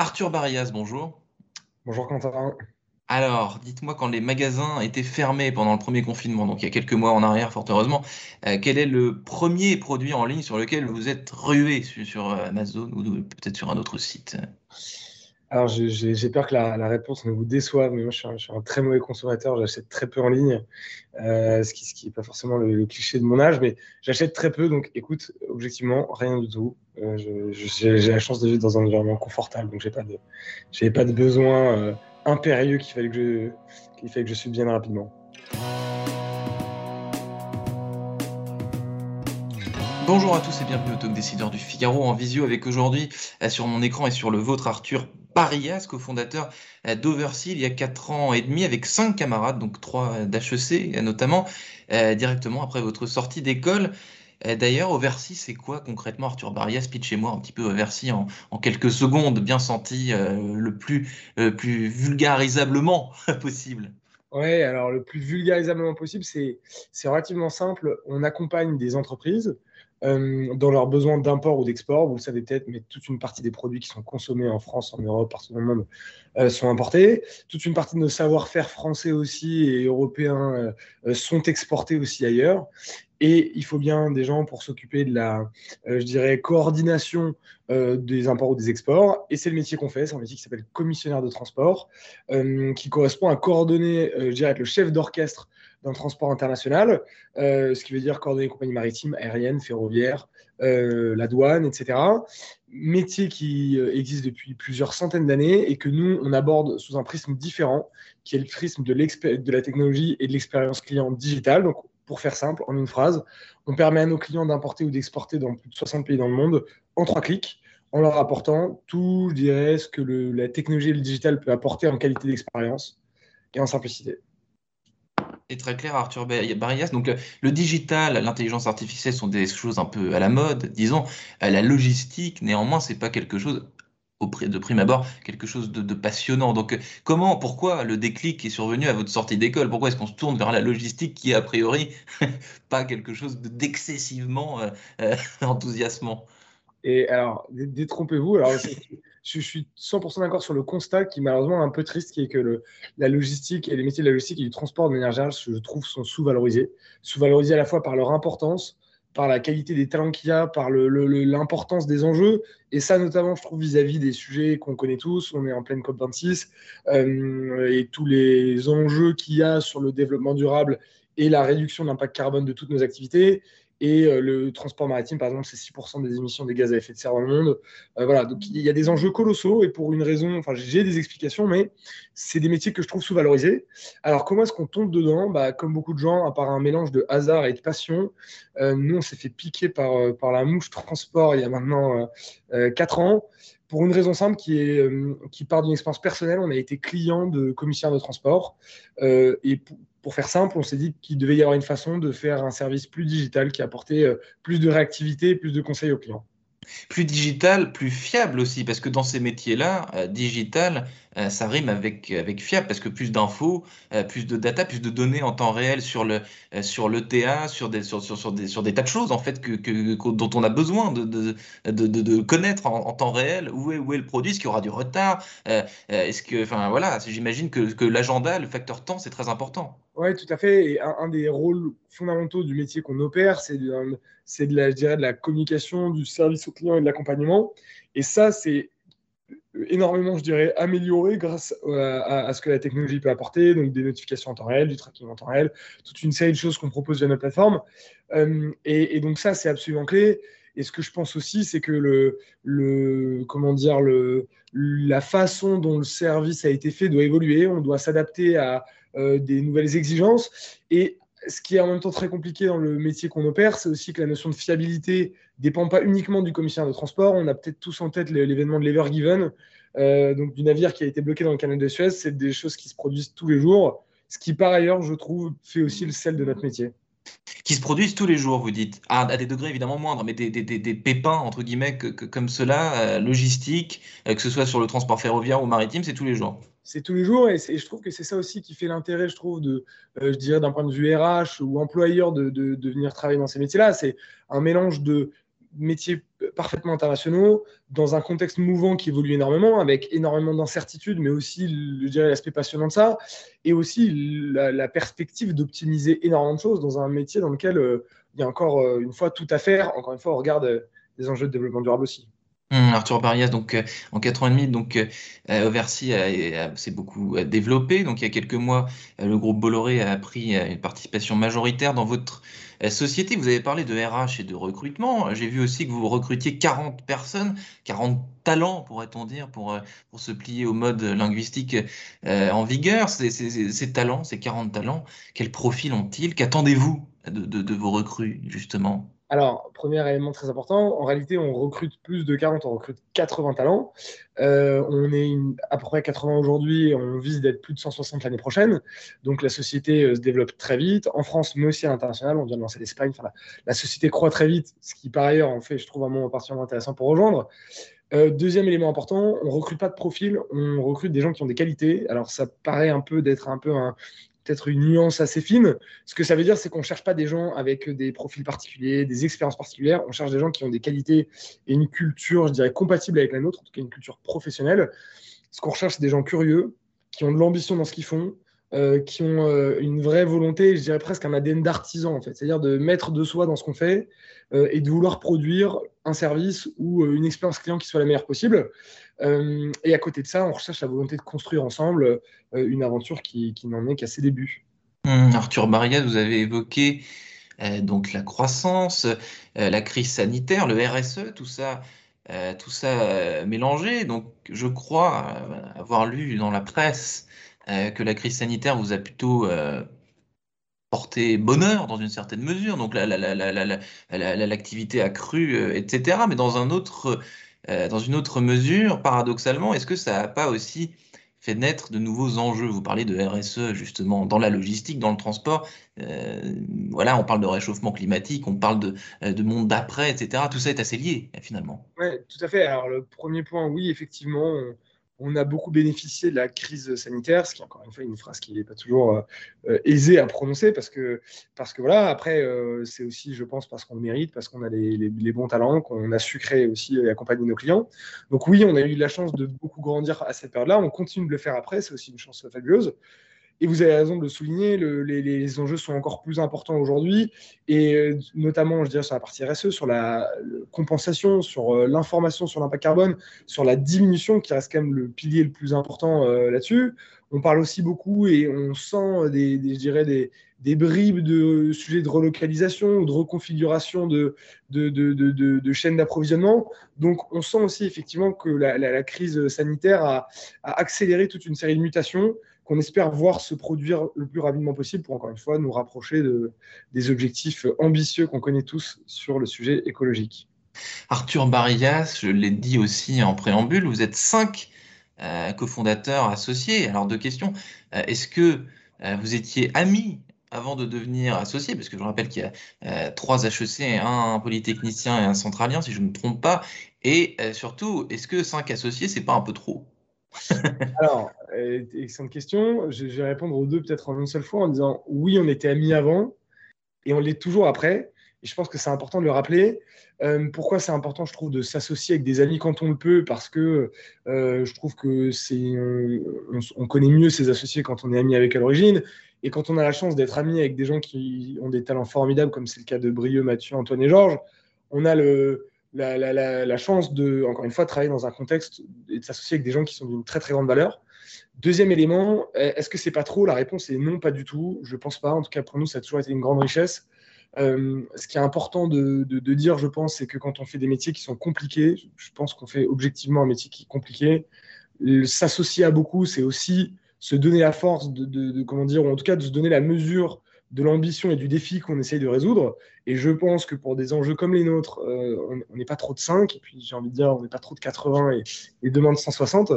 Arthur Barrias, bonjour. Bonjour Quentin. Alors, dites-moi, quand les magasins étaient fermés pendant le premier confinement, donc il y a quelques mois en arrière, fort heureusement, euh, quel est le premier produit en ligne sur lequel vous êtes rué sur, Amazon ou peut-être sur un autre site? Alors, j'ai peur que la, réponse ne vous déçoive, mais moi, je suis un, très mauvais consommateur. J'achète très peu en ligne, euh, ce qui n'est pas forcément le, cliché de mon âge, mais j'achète très peu. Donc, écoute, objectivement, rien du tout. Euh, j'ai la chance de vivre dans un environnement confortable, donc j'ai pas de, pas de besoin euh, impérieux qu'il fallait que je, qu'il que je subvienne rapidement. Bonjour à tous et bienvenue au Talk Décideur du Figaro en visio avec aujourd'hui sur mon écran et sur le vôtre Arthur Parias, cofondateur euh, d'Oversea il y a 4 ans et demi avec cinq camarades, donc trois d'HEC notamment, euh, directement après votre sortie d'école. Euh, d'ailleurs, Oversea, c'est quoi concrètement, Arthur Barrias? Pitchez-moi un petit peu Oversea en, en quelques secondes, bien senti, le plus, plus vulgarisablement possible. Oui, alors le plus vulgarisablement possible, c'est relativement simple. On accompagne des entreprises euh, dans leurs besoins d'import ou d'export. Vous le savez peut-être, mais toute une partie des produits qui sont consommés en France, en Europe, partout dans le monde, euh, sont importés. Toute une partie de nos savoir-faire français aussi et européens euh, sont exportés aussi ailleurs. Et il faut bien des gens pour s'occuper de la, je dirais, coordination des imports ou des exports. Et c'est le métier qu'on fait. C'est un métier qui s'appelle commissionnaire de transport, qui correspond à coordonner, je dirais, être le chef d'orchestre d'un transport international, euh, ce qui veut dire coordonner les compagnies maritimes, aériennes, ferroviaires, euh, la douane, etc. Métier qui euh, existe depuis plusieurs centaines d'années et que nous, on aborde sous un prisme différent, qui est le prisme de, de la technologie et de l'expérience client digitale. Donc, pour faire simple, en une phrase, on permet à nos clients d'importer ou d'exporter dans plus de 60 pays dans le monde en trois clics en leur apportant tout, je dirais, ce que la technologie et le digital peut apporter en qualité d'expérience et en simplicité est très clair, Arthur Barrias. Donc, le, digital, l'intelligence artificielle sont des choses un peu à la mode, disons. Euh, la logistique, néanmoins, c'est pas quelque chose de prime abord quelque chose de, passionnant. Donc comment, pourquoi le déclic est survenu à votre sortie d'école? Pourquoi est-ce qu'on se tourne vers la logistique qui est a priori pas quelque chose d'excessivement euh, euh, enthousiasmant? Et alors, détrompez-vous, alors je, suis 100% d'accord sur le constat qui malheureusement est un peu triste, qui est que le, la logistique et les métiers de la logistique et du transport de manière générale, je trouve, sont sous-valorisés. Sous-valorisés à la fois par leur importance, par la qualité des talents qu'il y a, par l'importance des enjeux. Et ça, notamment, je trouve vis-à-vis des sujets qu'on connaît tous. On est en pleine COP26 euh, et tous les enjeux qu'il y a sur le développement durable et la réduction de l'impact carbone de toutes nos activités. Et euh, le transport maritime, par exemple, c'est 6% des émissions de gaz à effet de serre dans le monde. Euh, voilà, donc il y a des enjeux colossaux et pour une raison, enfin j'ai des explications, mais c'est des métiers que je trouve sous-valorisés. Alors comment est-ce qu'on tombe dedans? Bah, Comme beaucoup de gens, à part un mélange de hasard et de passion, euh, nous on s'est fait piquer par, par la mouche transport il y a maintenant 4 ans pour une raison simple qui, est, qui part d'une expérience personnelle. On a été client de commissaire de transport. et pour faire simple, on s'est dit qu'il devait y avoir une façon de faire un service plus digital qui apportait euh, plus de réactivité, plus de conseils aux clients. Plus digital, plus fiable aussi, parce que dans ces métiers-là, euh, digital, euh, ça rime avec, avec fiable, parce que plus d'infos, plus de data, plus de données en temps réel sur le, sur le TA, sur des, sur, sur, des, sur des tas de choses en fait que, que dont on a besoin de, de, de, de connaître en, temps réel où est, où est le produit, est-ce qu'il y aura du retard, est-ce que, enfin voilà, j'imagine que, que l'agenda, le facteur temps, c'est très important. Oui, tout à fait. Et un, des rôles fondamentaux du métier qu'on opère, c'est de, la, de la communication, du service au client et de l'accompagnement. Et ça, c'est énormément, je dirais, amélioré grâce à, ce que la technologie peut apporter, donc des notifications en temps réel, du tracking en temps réel, toute une série de choses qu'on propose via notre plateforme. Euh, et, donc ça, c'est absolument clé. Et ce que je pense aussi, c'est que le, comment dire, la façon dont le service a été fait doit évoluer. On doit s'adapter à, euh, des nouvelles exigences. Et ce qui est en même temps très compliqué dans le métier qu'on opère, c'est aussi que la notion de fiabilité dépend pas uniquement du commissaire de transport. On a peut-être tous en tête l'événement de l'Ever Given, euh, donc du navire qui a été bloqué dans le canal de Suez. C'est des choses qui se produisent tous les jours, ce qui par ailleurs, je trouve, fait aussi le sel de notre métier qui se produisent tous les jours, vous dites, à, des degrés évidemment moindres, mais des, pépins, entre guillemets, comme cela, euh, logistique, euh, que ce soit sur le transport ferroviaire ou maritime, c'est tous les jours. C'est tous les jours, et, je trouve que c'est ça aussi qui fait l'intérêt, je trouve, de, euh, je dirais d'un point de vue RH ou employeur de venir travailler dans ces métiers-là. C'est un mélange de métiers parfaitement internationaux, dans un contexte mouvant qui évolue énormément, avec énormément d'incertitudes, mais aussi, je dirais, l'aspect passionnant de ça, et aussi la, perspective d'optimiser énormément de choses dans un métier dans lequel euh, il y a encore euh, une fois tout à faire. Encore une fois, on regarde euh, les enjeux de développement durable aussi. Hum, Arthur Barias, donc en 4 ans et demi, donc Oversea s'est beaucoup développé. Donc il y a quelques mois, le groupe Bolloré a pris une participation majoritaire dans votre société. Vous avez parlé de RH et de recrutement. J'ai vu aussi que vous recrutiez 40 personnes, 40 talents, pourrait-on dire, pour, euh, pour se plier au mode linguistique euh, en vigueur. Ces, ces, talents, ces 40 talents, quel profil ont-ils? Qu'attendez-vous de, de vos recrues, justement? Alors, premier élément très important, en réalité, on recrute plus de 40, on recrute 80 talents. Euh, on est à peu près 80 aujourd'hui on vise d'être plus de 160 l'année prochaine. Donc, la société euh, se développe très vite, en France, mais aussi à l'international. On vient de lancer l'Espagne. La, société croît très vite, ce qui, par ailleurs, en fait, je trouve un moment particulièrement intéressant pour rejoindre. Euh, deuxième élément important, on recrute pas de profil, on recrute des gens qui ont des qualités. Alors ça paraît un peu d'être un peu un, peut-être une nuance assez fine. Ce que ça veut dire, c'est qu'on ne cherche pas des gens avec des profils particuliers, des expériences particulières. On cherche des gens qui ont des qualités et une culture, je dirais, compatible avec la nôtre, en tout cas une culture professionnelle. Ce qu'on recherche, c'est des gens curieux, qui ont de l'ambition dans ce qu'ils font, euh, qui ont euh, une vraie volonté, je dirais presque un ADN d'artisan, en fait. C'est-à-dire de mettre de soi dans ce qu'on fait euh, et de vouloir produire un service ou une expérience client qui soit la meilleure possible. et à côté de ça, on recherche la volonté de construire ensemble une aventure qui, n'en est qu'à ses débuts. Hum, Arthur Barriat, vous avez évoqué donc la croissance, la crise sanitaire, le RSE, tout ça. tout ça mélangé. Donc, je crois avoir lu dans la presse euh, que la crise sanitaire vous a plutôt euh, porté bonheur dans une certaine mesure, donc l'activité a cru, euh, etc. Mais dans, un autre, dans une autre mesure, paradoxalement, est-ce que ça n'a pas aussi fait naître de nouveaux enjeux? Vous parlez de RSE justement dans la logistique, dans le transport. voilà, on parle de réchauffement climatique, on parle de, de monde d'après, etc. Tout ça est assez lié finalement. Oui, tout à fait. Alors le premier point, oui, effectivement a beaucoup bénéficié de la crise sanitaire, ce qui est encore une fois une phrase qui n'est pas toujours euh, euh, aisée à prononcer, parce que, parce que voilà, après, euh, c'est aussi, je pense, parce qu'on le mérite, parce qu'on a les, bons talents, qu'on a su créer aussi et accompagner nos clients. Donc oui, on a eu la chance de beaucoup grandir à cette période-là, on continue de le faire après, c'est aussi une chance fabuleuse. Et vous avez raison de le souligner, les, enjeux sont encore plus importants aujourd'hui, et euh, notamment, je dirais, sur la partie RSE, sur la compensation, sur euh, l'information sur l'impact carbone, sur la diminution, qui reste quand même le pilier le plus important euh, là-dessus. On parle aussi beaucoup et on sent des, je dirais des, bribes de sujets de relocalisation ou de reconfiguration de, chaînes d'approvisionnement. Donc, on sent aussi effectivement que la, crise sanitaire a, a, accéléré toute une série de mutations qu'on espère voir se produire le plus rapidement possible pour, encore une fois, nous rapprocher de, des objectifs ambitieux qu'on connaît tous sur le sujet écologique. Arthur Barillas, je l'ai dit aussi en préambule, vous êtes cinq euh, cofondateurs associés. Alors, deux questions. Euh, est-ce que euh, vous étiez amis avant de devenir associé, parce que je rappelle qu'il y a trois HEC, un polytechnicien et un centralien, si je ne me trompe pas. Et surtout, est-ce que cinq associés, c'est pas un peu trop? Alors, euh, excellente question. Je, vais répondre aux deux peut-être en une seule fois en disant oui, on était amis avant et on l'est toujours après. Et je pense que c'est important de le rappeler. Euh, pourquoi c'est important, je trouve, de s'associer avec des amis quand on le peut? Parce que euh, je trouve que c'est on, connaît mieux ses associés quand on est ami avec à l'origine. Et quand on a la chance d'être ami avec des gens qui ont des talents formidables, comme c'est le cas de Brieux, Mathieu, Antoine et Georges, on a le, la, chance de, encore une fois, travailler dans un contexte et de s'associer avec des gens qui sont d'une très très grande valeur. Deuxième élément, est-ce que c'est pas trop? La réponse est non, pas du tout. Je pense pas. En tout cas, pour nous, ça a toujours été une grande richesse. Euh, ce qui est important de, dire, je pense, c'est que quand on fait des métiers qui sont compliqués, je pense qu'on fait objectivement un métier qui est compliqué. S'associer à beaucoup, c'est aussi se donner la force de, de, comment dire, ou en tout cas de se donner la mesure de l'ambition et du défi qu'on essaye de résoudre. Et je pense que pour des enjeux comme les nôtres, euh, on n'est pas trop de 5, et puis j'ai envie de dire, on n'est pas trop de 80 et, et demain de 160.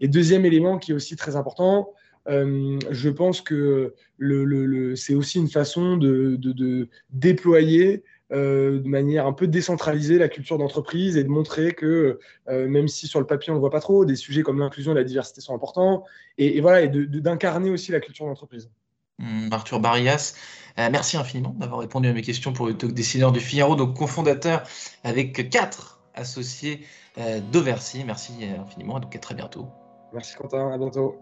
Et deuxième élément qui est aussi très important, euh, je pense que le, c'est aussi une façon de, déployer euh, de manière un peu décentralisée la culture d'entreprise et de montrer que même si sur le papier on ne le voit pas trop, des sujets comme l'inclusion et la diversité sont importants, et, et voilà, et d'incarner aussi la culture d'entreprise. Hmm, Arthur Barias, euh, merci infiniment d'avoir répondu à mes questions pour le talk décideur du Figaro, donc cofondateur avec quatre associés euh. Merci infiniment et donc à très bientôt. Merci Quentin, à bientôt.